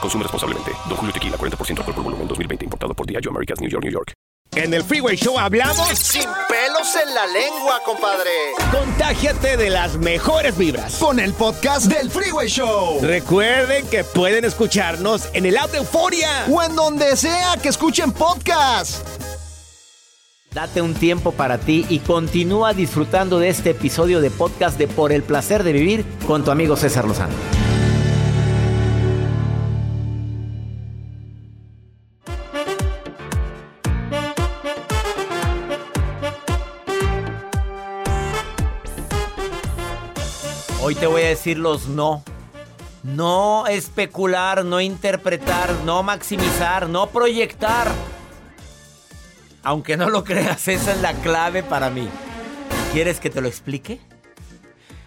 Consume responsablemente. Don Julio Tequila, 40% alcohol por volumen, 2020. Importado por Diageo Americas, New York, New York. En el Freeway Show hablamos Sin pelos en la lengua, compadre. Contágiate de las mejores vibras. Con el podcast del Freeway Show. Recuerden que pueden escucharnos en el app de Euforia. O en donde sea que escuchen podcast. Date un tiempo para ti y continúa disfrutando de este episodio de podcast de Por el placer de vivir con tu amigo César Lozano. Hoy te voy a decir los no. No especular, no interpretar, no maximizar, no proyectar. Aunque no lo creas, esa es la clave para mí. ¿Quieres que te lo explique?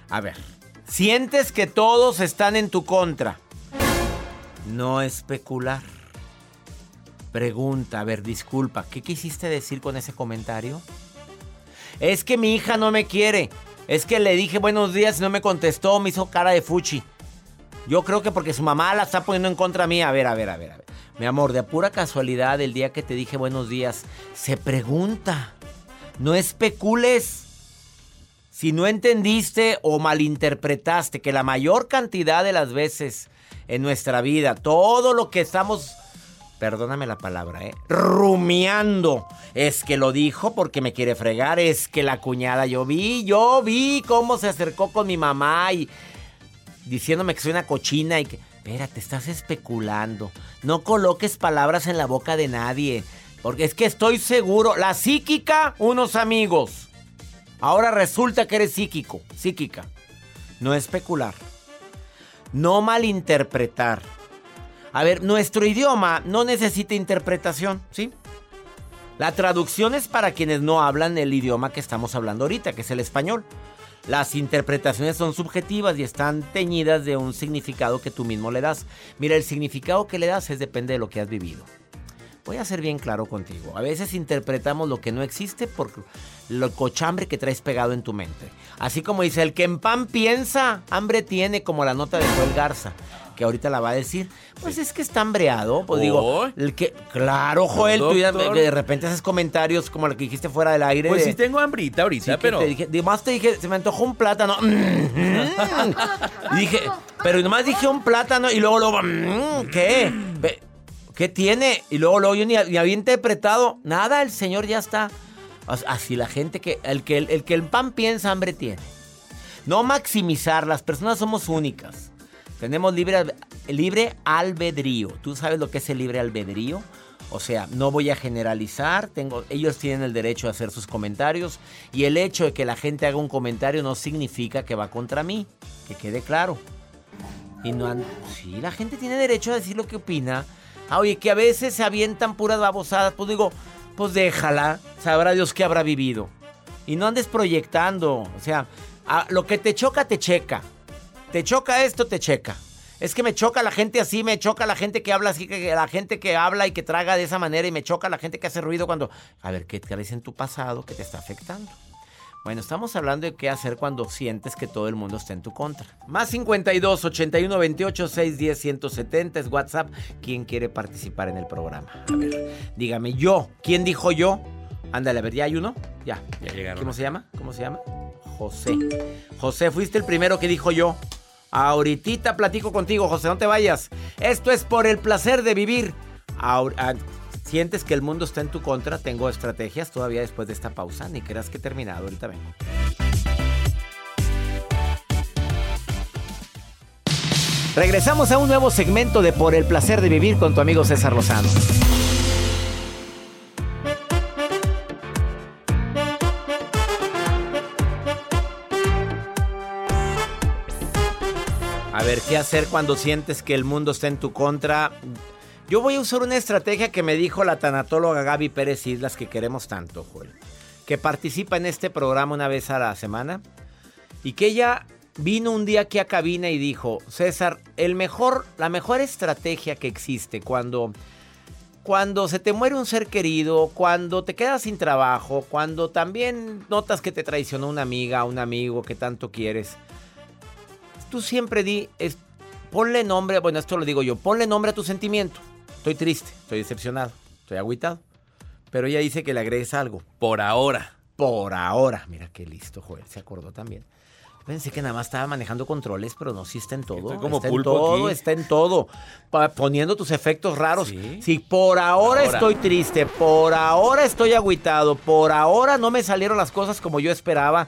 A ver, sientes que todos están en tu contra. No especular. Pregunta, a ver, disculpa, ¿qué quisiste decir con ese comentario? Es que mi hija no me quiere. Es que le dije buenos días y no me contestó, me hizo cara de fuchi. Yo creo que porque su mamá la está poniendo en contra mía. A ver, a ver, a ver, a ver. Mi amor, de pura casualidad, el día que te dije buenos días, se pregunta. No especules. Si no entendiste o malinterpretaste que la mayor cantidad de las veces en nuestra vida, todo lo que estamos, perdóname la palabra, ¿eh? rumiando, es que lo dijo porque me quiere fregar, es que la cuñada, yo vi, yo vi cómo se acercó con mi mamá y diciéndome que soy una cochina y que... Espérate, estás especulando. No coloques palabras en la boca de nadie. Porque es que estoy seguro. La psíquica, unos amigos. Ahora resulta que eres psíquico, psíquica. No especular. No malinterpretar. A ver, nuestro idioma no necesita interpretación, ¿sí? La traducción es para quienes no hablan el idioma que estamos hablando ahorita, que es el español. Las interpretaciones son subjetivas y están teñidas de un significado que tú mismo le das. Mira, el significado que le das es depende de lo que has vivido. Voy a ser bien claro contigo. A veces interpretamos lo que no existe por lo cochambre que traes pegado en tu mente. Así como dice, el que en pan piensa, hambre tiene, como la nota de Joel Garza, que ahorita la va a decir. Pues es que está hambreado. Pues digo, el que, claro, Joel, tú ya de repente haces comentarios como lo que dijiste fuera del aire. Pues de- sí tengo hambrita ahorita, Sí, pero... te dije, nomás te dije, se me antojó un plátano. y dije, pero nomás dije un plátano y luego, luego, mm, ¿qué? ¿Qué tiene? Y luego, luego yo ni, ni había interpretado nada, el señor ya está. As- Así la gente que, el que el, que el pan piensa, hambre tiene. No maximizar, las personas somos únicas. Tenemos libre, libre albedrío. ¿Tú sabes lo que es el libre albedrío? O sea, no voy a generalizar, tengo, ellos tienen el derecho a hacer sus comentarios y el hecho de que la gente haga un comentario no significa que va contra mí, que quede claro. Y no han- sí, la gente tiene derecho a decir lo que opina. Ah, oye, que a veces se avientan puras babosadas, pues digo, pues déjala, sabrá Dios que habrá vivido. Y no andes proyectando, o sea, lo que te choca, te checa. Te choca esto, te checa. Es que me choca la gente así, me choca la gente que habla así, que la gente que habla y que traga de esa manera y me choca la gente que hace ruido cuando... A ver, ¿qué traes en tu pasado que te está afectando? Bueno, estamos hablando de qué hacer cuando sientes que todo el mundo está en tu contra. Más 52 81 28 610 170 es WhatsApp. ¿Quién quiere participar en el programa? A ver, dígame yo. ¿Quién dijo yo? Ándale, a ver, ¿ya hay uno? Ya. Ya llegaron. ¿Cómo se llama? ¿Cómo se llama? José. José, fuiste el primero que dijo yo. Ahorita platico contigo, José, no te vayas. Esto es por el placer de vivir. Ahor- ah, sientes que el mundo está en tu contra, tengo estrategias todavía después de esta pausa. Ni creas que he terminado, ahorita vengo. Regresamos a un nuevo segmento de Por el placer de vivir con tu amigo César Lozano. ¿Qué hacer cuando sientes que el mundo está en tu contra? Yo voy a usar una estrategia que me dijo la tanatóloga Gaby Pérez Islas que queremos tanto, Joel. Que participa en este programa una vez a la semana. Y que ella vino un día aquí a cabina y dijo, César, el mejor, la mejor estrategia que existe cuando, cuando se te muere un ser querido, cuando te quedas sin trabajo, cuando también notas que te traicionó una amiga, un amigo que tanto quieres, tú siempre di, es, ponle nombre, bueno, esto lo digo yo, ponle nombre a tu sentimiento. Estoy triste, estoy decepcionado, estoy agüitado. Pero ella dice que le agregues algo. Por ahora. Por ahora. Mira qué listo, Joel. Se acordó también. Pensé que nada más estaba manejando controles, pero no, sí está en todo. Estoy como está en pulpo todo, aquí. está en todo. Poniendo tus efectos raros. Sí. Si por ahora, ahora. estoy triste, por ahora estoy agüitado, por ahora no me salieron las cosas como yo esperaba.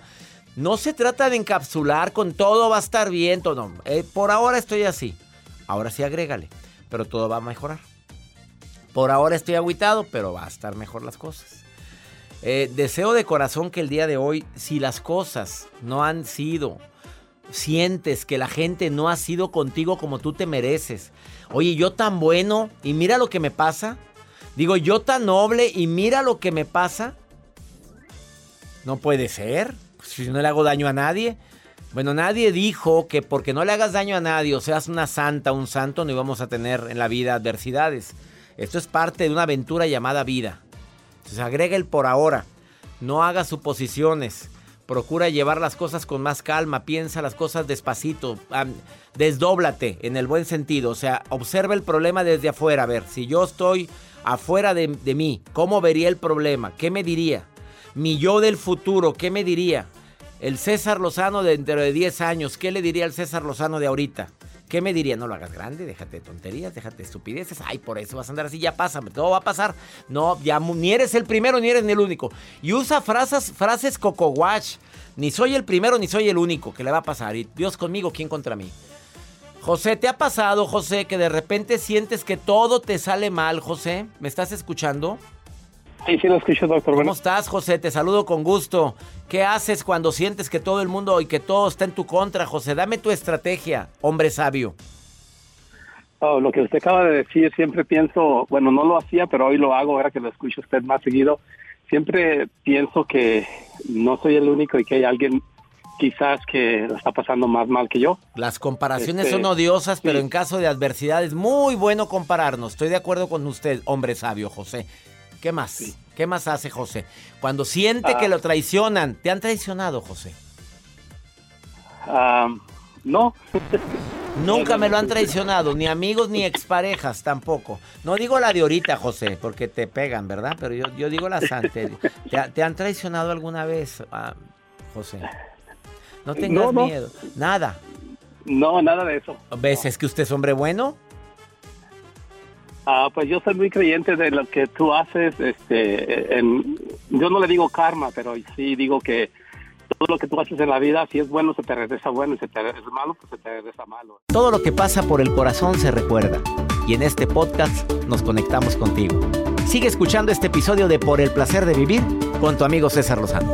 No se trata de encapsular con todo va a estar bien, todo. Eh, por ahora estoy así. Ahora sí agrégale, pero todo va a mejorar. Por ahora estoy agüitado, pero va a estar mejor las cosas. Eh, deseo de corazón que el día de hoy, si las cosas no han sido, sientes que la gente no ha sido contigo como tú te mereces. Oye, yo tan bueno y mira lo que me pasa. Digo, yo tan noble y mira lo que me pasa. No puede ser. Si no le hago daño a nadie. Bueno, nadie dijo que porque no le hagas daño a nadie o seas una santa, un santo, no íbamos a tener en la vida adversidades. Esto es parte de una aventura llamada vida. Entonces agrega el por ahora. No hagas suposiciones. Procura llevar las cosas con más calma. Piensa las cosas despacito. desdóblate en el buen sentido. O sea, observa el problema desde afuera. A ver, si yo estoy afuera de, de mí, ¿cómo vería el problema? ¿Qué me diría? Mi yo del futuro, ¿qué me diría? El César Lozano de dentro de 10 años, ¿qué le diría al César Lozano de ahorita? ¿Qué me diría? No lo hagas grande, déjate de tonterías, déjate de estupideces. Ay, por eso vas a andar así, ya pasa, todo va a pasar. No, ya ni eres el primero ni eres ni el único. Y usa frases, frases coco watch. Ni soy el primero ni soy el único que le va a pasar. Y Dios conmigo, ¿quién contra mí? José, ¿te ha pasado, José, que de repente sientes que todo te sale mal, José? ¿Me estás escuchando? Sí, sí lo escucho, doctor. ¿Cómo estás, José? Te saludo con gusto. ¿Qué haces cuando sientes que todo el mundo y que todo está en tu contra, José? Dame tu estrategia, hombre sabio. oh, lo que usted acaba de decir, siempre pienso, bueno, no lo hacía, pero hoy lo hago, ahora que lo escucho usted más seguido. Siempre pienso que no soy el único y que hay alguien quizás que lo está pasando más mal que yo. Las comparaciones Este, son odiosas, pero sí. en caso de adversidad es muy bueno compararnos. Estoy de acuerdo con usted, hombre sabio, José. ¿Qué más? ¿Qué más hace José? Cuando siente Ah. que lo traicionan, ¿te han traicionado, José? Ah, no, Nunca me lo han traicionado, ni amigos ni exparejas tampoco. No digo la de ahorita, José, porque te pegan, ¿verdad? Pero yo, yo digo las antes. ¿Te, ha- te han traicionado alguna vez, ah, José? No tengas No, no. miedo. Nada. no, nada de eso. ¿Ves? ¿Es que usted es hombre bueno? Ah, pues yo soy muy creyente de lo que tú haces. Este, yo no le digo karma, pero sí digo que todo lo que tú haces en la vida, si es bueno, se te regresa bueno, si es malo, pues se te regresa malo. Todo lo que pasa por el corazón se recuerda. Y en este podcast nos conectamos contigo. Sigue escuchando este episodio de Por el placer de vivir con tu amigo César Lozano.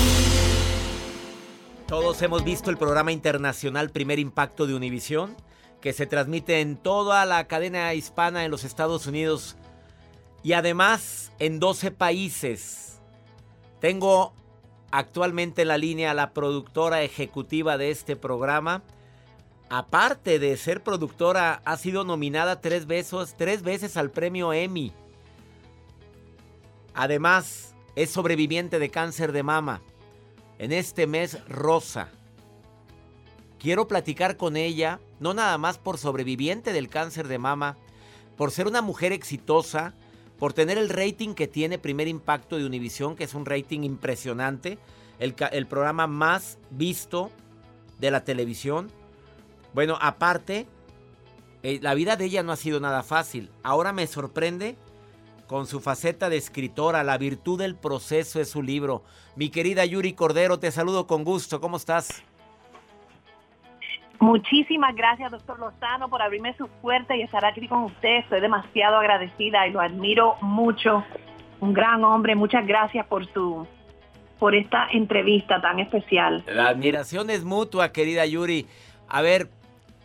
Todos hemos visto el programa internacional Primer Impacto de Univisión, que se transmite en toda la cadena hispana en los Estados Unidos y además en 12 países. Tengo actualmente en la línea a la productora ejecutiva de este programa. Aparte de ser productora, ha sido nominada tres veces, tres veces al premio Emmy. Además, es sobreviviente de cáncer de mama. En este mes rosa. Quiero platicar con ella, no nada más por sobreviviente del cáncer de mama, por ser una mujer exitosa, por tener el rating que tiene Primer Impacto de Univisión, que es un rating impresionante, el, programa más visto de la televisión. Bueno, aparte, eh, la vida de ella no ha sido nada fácil. Ahora me sorprende con su faceta de escritora, La virtud del proceso es su libro. Mi querida Yuri Cordero, te saludo con gusto. ¿Cómo estás? Muchísimas gracias, doctor Lozano, por abrirme su puerta y estar aquí con usted. Estoy demasiado agradecida y lo admiro mucho. Un gran hombre. Muchas gracias por su por esta entrevista tan especial. La admiración es mutua, querida Yuri. A ver,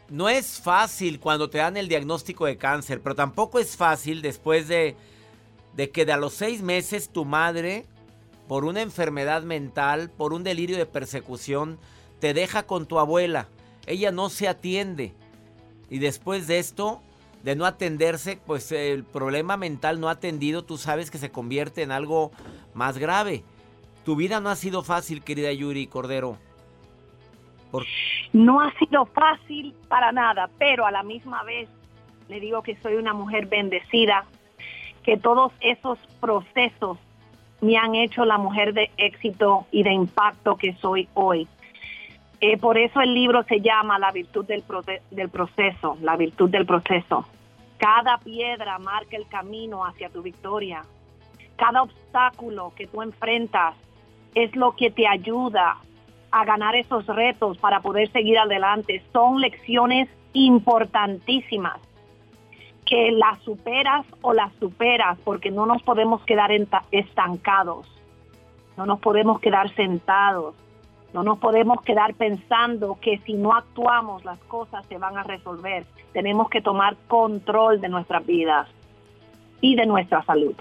no es fácil cuando te dan el diagnóstico de cáncer, pero tampoco es fácil después de, de que de a los seis meses tu madre, por una enfermedad mental, por un delirio de persecución, te deja con tu abuela ella no se atiende. Y después de esto, de no atenderse, pues el problema mental no atendido, tú sabes que se convierte en algo más grave. Tu vida no ha sido fácil, querida Yuri Cordero. No ha sido fácil para nada, pero a la misma vez le digo que soy una mujer bendecida, que todos esos procesos me han hecho la mujer de éxito y de impacto que soy hoy. Eh, por eso el libro se llama La virtud del, del proceso, la virtud del proceso. Cada piedra marca el camino hacia tu victoria. Cada obstáculo que tú enfrentas es lo que te ayuda a ganar esos retos para poder seguir adelante. Son lecciones importantísimas que las superas o las superas porque no nos podemos quedar estancados. No nos podemos quedar sentados no nos podemos quedar pensando que si no actuamos las cosas se van a resolver. Tenemos que tomar control de nuestras vidas y de nuestra salud.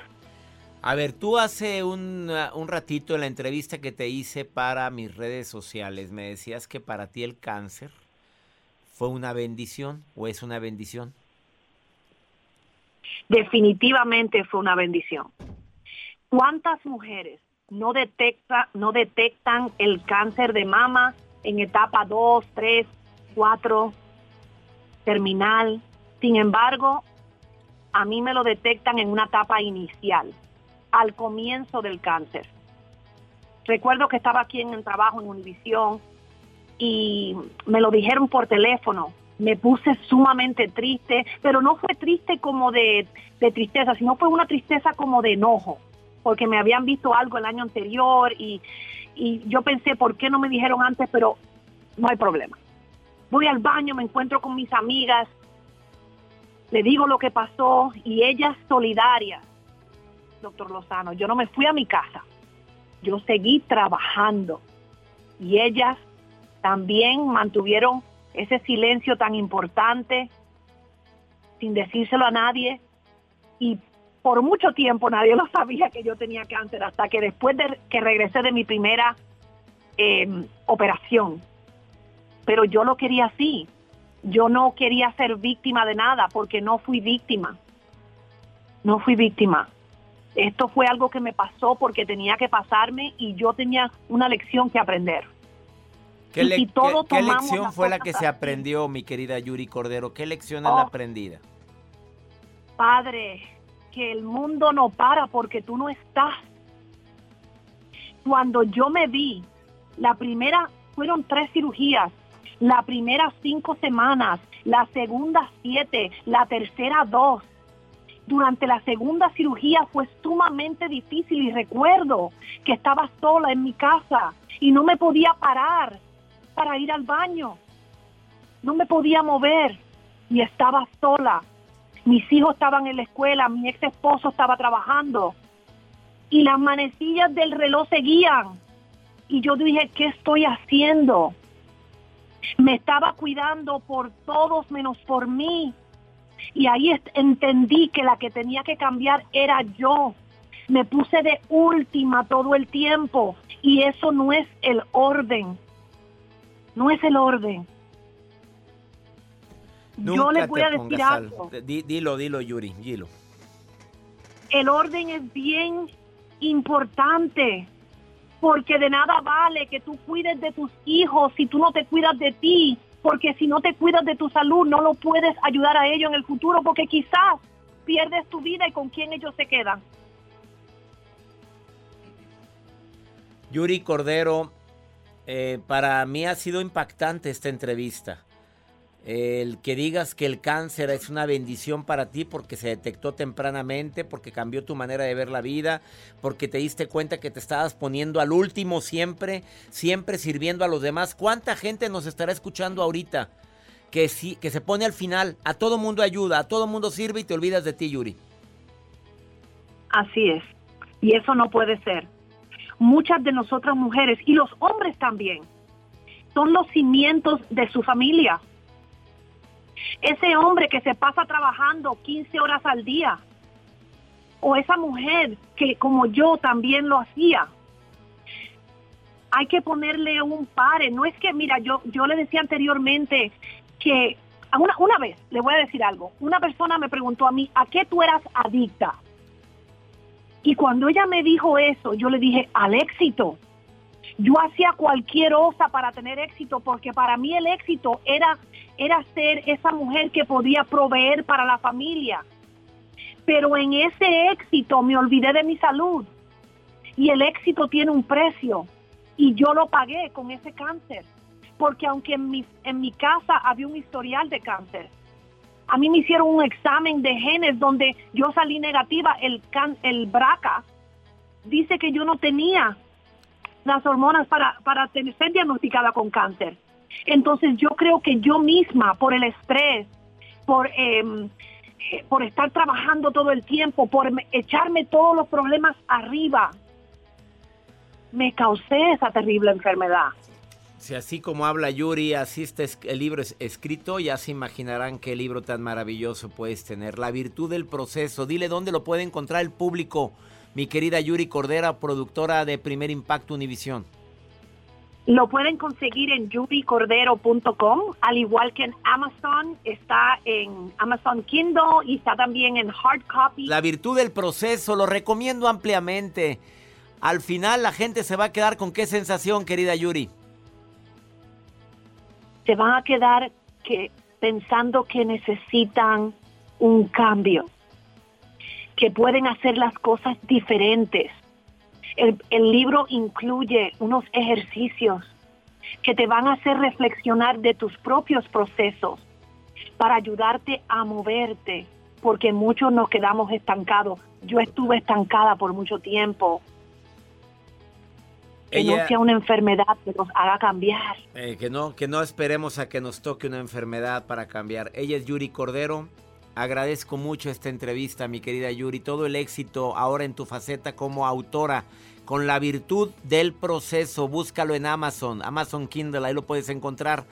A ver, tú hace un, un, ratito en la entrevista que te hice para mis redes sociales me decías que para ti el cáncer fue una bendición o es una bendición. Definitivamente fue una bendición. ¿Cuántas mujeres no, detecta, no detectan el cáncer de mama en etapa 2, 3, 4, terminal. Sin embargo, a mí me lo detectan en una etapa inicial, al comienzo del cáncer. Recuerdo que estaba aquí en el trabajo en Univisión y me lo dijeron por teléfono. Me puse sumamente triste, pero no fue triste como de, de tristeza, sino fue una tristeza como de enojo porque me habían visto algo el año anterior y, yo pensé, ¿por qué no me dijeron antes? Pero no hay problema. Voy al baño, me encuentro con mis amigas, le digo lo que pasó y ellas solidarias, doctor Lozano, yo no me fui a mi casa, yo seguí trabajando y ellas también mantuvieron ese silencio tan importante sin decírselo a nadie y por mucho tiempo nadie lo sabía que yo tenía cáncer, hasta que después de que regresé de mi primera em, operación. Pero yo lo quería así. Yo no quería ser víctima de nada porque no fui víctima. No fui víctima. Esto fue algo que me pasó porque tenía que pasarme y yo tenía una lección que aprender. ¿Qué, lección fue la que se aprendió, mi querida Yuri Cordero? ¿Qué lección es la oh. aprendida? Padre, que el mundo no para porque tú no estás. Cuando yo me vi, la primera fueron tres cirugías, la primera cinco semanas, la segunda siete, la tercera dos. Durante la segunda cirugía fue sumamente difícil y recuerdo que estaba sola en mi casa y no me podía parar para ir al baño. No me podía mover y estaba sola. Mis hijos estaban en la escuela, mi ex esposo estaba trabajando y las manecillas del reloj seguían. Y yo dije, ¿qué estoy haciendo? Me estaba cuidando por todos menos por mí. Y ahí entendí que la que tenía que cambiar era yo. Me puse de última todo el tiempo y eso no es el orden. No es el orden. Yo le voy a decir algo. Dilo, dilo, Yuri, dilo. El orden es bien importante, porque de nada vale que tú cuides de tus hijos si tú no te cuidas de ti, porque si no te cuidas de tu salud no lo puedes ayudar a ellos en el futuro, porque quizás pierdes tu vida y con quién ellos se quedan. Yuri Cordero, eh, para mí ha sido impactante esta entrevista. El que digas que el cáncer es una bendición para ti porque se detectó tempranamente, porque cambió tu manera de ver la vida, porque te diste cuenta que te estabas poniendo al último siempre, siempre sirviendo a los demás. ¿Cuánta gente nos estará escuchando ahorita que, sí, que se pone al final? A todo mundo ayuda, a todo mundo sirve y te olvidas de ti, Yuri. Así es. Y eso no puede ser. Muchas de nosotras mujeres y los hombres también son los cimientos de su familia ese hombre que se pasa trabajando 15 horas al día, o esa mujer que como yo también lo hacía. Hay que ponerle un pare. No es que, mira, yo, yo le decía anteriormente que una, una vez, le voy a decir algo, una persona me preguntó a mí, ¿a qué tú eras adicta? Y cuando ella me dijo eso, yo le dije, al éxito. Yo hacía cualquier osa para tener éxito porque para mí el éxito era, era ser esa mujer que podía proveer para la familia. Pero en ese éxito me olvidé de mi salud. Y el éxito tiene un precio. Y yo lo pagué con ese cáncer. Porque aunque en mi, en mi casa había un historial de cáncer, a mí me hicieron un examen de genes donde yo salí negativa, el, el BRCA dice que yo no tenía las hormonas para, para ser diagnosticada con cáncer. Entonces yo creo que yo misma, por el estrés, por, em, eh, por estar trabajando todo el tiempo, por echarme todos los problemas arriba, me causé esa terrible enfermedad. Si así como habla Yuri, así está el libro es escrito, ya se imaginarán qué libro tan maravilloso puedes tener. La virtud del proceso. Dile dónde lo puede encontrar el público mi querida Yuri Cordera, productora de Primer Impacto Univisión? Lo pueden conseguir en yuricordero.com, al igual que en Amazon, está en Amazon Kindle y está también en hard copy. La virtud del proceso, lo recomiendo ampliamente. Al final la gente se va a quedar con qué sensación, querida Yuri. Se van a quedar que pensando que necesitan un cambio que pueden hacer las cosas diferentes. El, libro incluye unos ejercicios que te van a hacer reflexionar de tus propios procesos para ayudarte a moverte, porque muchos nos quedamos estancados. Yo estuve estancada por mucho tiempo. Que no sea una enfermedad que nos haga cambiar. Eh, que, no, que no esperemos a que nos toque una enfermedad para cambiar. Ella es Yuri Cordero, Agradezco mucho esta entrevista, mi querida Yuri. Todo el éxito ahora en tu faceta como autora con la virtud del proceso. Búscalo en Amazon, Amazon Kindle, ahí lo puedes encontrar.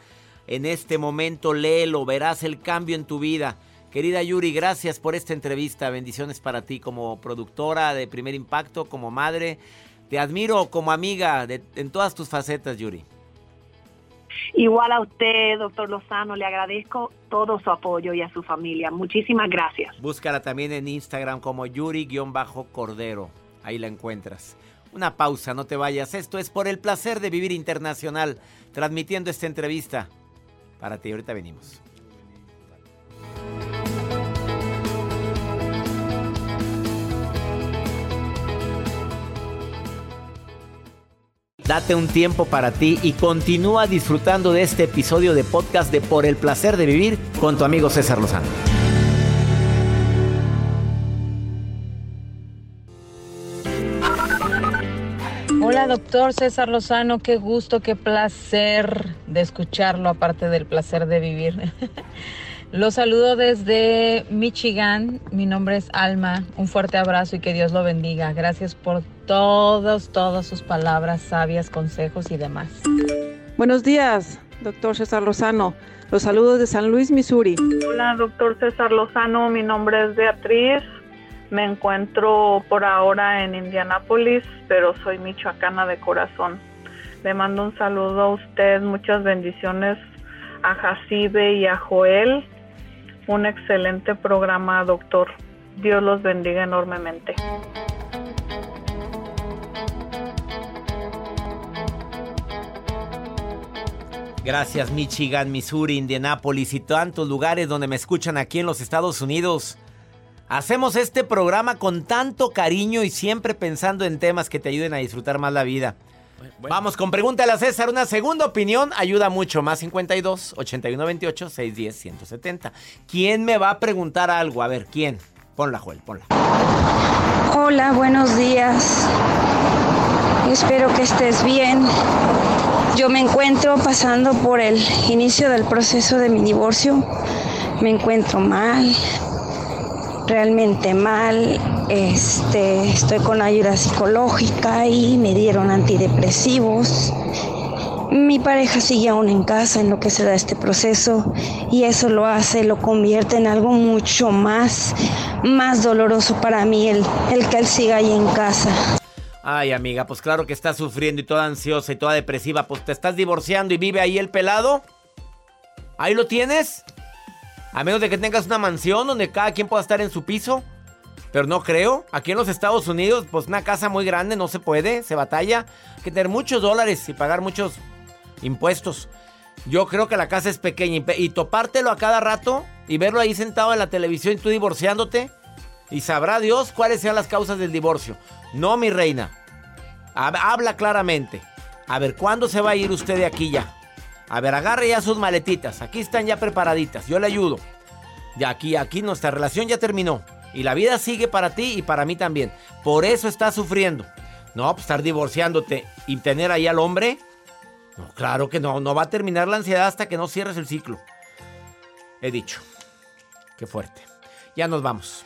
En este momento léelo, verás el cambio en tu vida. Querida Yuri, gracias por esta entrevista. Bendiciones para ti como productora de Primer Impacto, como madre. Te admiro como amiga en todas tus facetas, Yuri. Igual a usted, doctor Lozano, le agradezco todo su apoyo y a su familia. Muchísimas gracias. Búscala también en Instagram como Yuri-Cordero. Ahí la encuentras. Una pausa, no te vayas. Esto es por el placer de vivir internacional, transmitiendo esta entrevista. Para ti, ahorita venimos. Date un tiempo para ti y continúa disfrutando de este episodio de podcast de Por el placer de vivir con tu amigo César Lozano. Hola, doctor César Lozano, qué gusto, qué placer de escucharlo, aparte del placer de vivir. Lo saludo desde Michigan, mi nombre es Alma, un fuerte abrazo y que Dios lo bendiga. Gracias por todas, todas sus palabras sabias, consejos y demás. Buenos días, doctor César Lozano. Los saludos de San Luis, Missouri. Hola, doctor César Lozano, mi nombre es Beatriz. Me encuentro por ahora en Indianápolis, pero soy michoacana de corazón. Le mando un saludo a usted, muchas bendiciones a Jacibe y a Joel. Un excelente programa, doctor. Dios los bendiga enormemente. Gracias Michigan, Missouri, Indianápolis y tantos lugares donde me escuchan aquí en los Estados Unidos. Hacemos este programa con tanto cariño y siempre pensando en temas que te ayuden a disfrutar más la vida. Vamos con Pregúntale a César. Una segunda opinión ayuda mucho. Más 52 81 28 610 170. ¿Quién me va a preguntar algo? A ver, ¿quién? Ponla, Joel, ponla. Hola, buenos días. Espero que estés bien. Yo me encuentro pasando por el inicio del proceso de mi divorcio. Me encuentro mal, realmente mal. Este, estoy con ayuda psicológica y me dieron antidepresivos. Mi pareja sigue aún en casa en lo que se da este proceso y eso lo hace, lo convierte en algo mucho más, más doloroso para mí el, el que él siga ahí en casa. Ay, amiga, pues claro que estás sufriendo y toda ansiosa y toda depresiva. Pues te estás divorciando y vive ahí el pelado. Ahí lo tienes. A menos de que tengas una mansión donde cada quien pueda estar en su piso. Pero no creo. Aquí en los Estados Unidos, pues una casa muy grande no se puede, se batalla. Hay que tener muchos dólares y pagar muchos impuestos. Yo creo que la casa es pequeña y, topártelo a cada rato y verlo ahí sentado en la televisión y tú divorciándote. Y sabrá Dios cuáles sean las causas del divorcio. No, mi reina. Habla claramente. A ver, ¿cuándo se va a ir usted de aquí ya? A ver, agarre ya sus maletitas. Aquí están ya preparaditas. Yo le ayudo. Ya aquí, aquí nuestra relación ya terminó. Y la vida sigue para ti y para mí también. Por eso estás sufriendo. No, pues estar divorciándote y tener ahí al hombre. No, claro que no. No va a terminar la ansiedad hasta que no cierres el ciclo. He dicho. Qué fuerte. Ya nos vamos.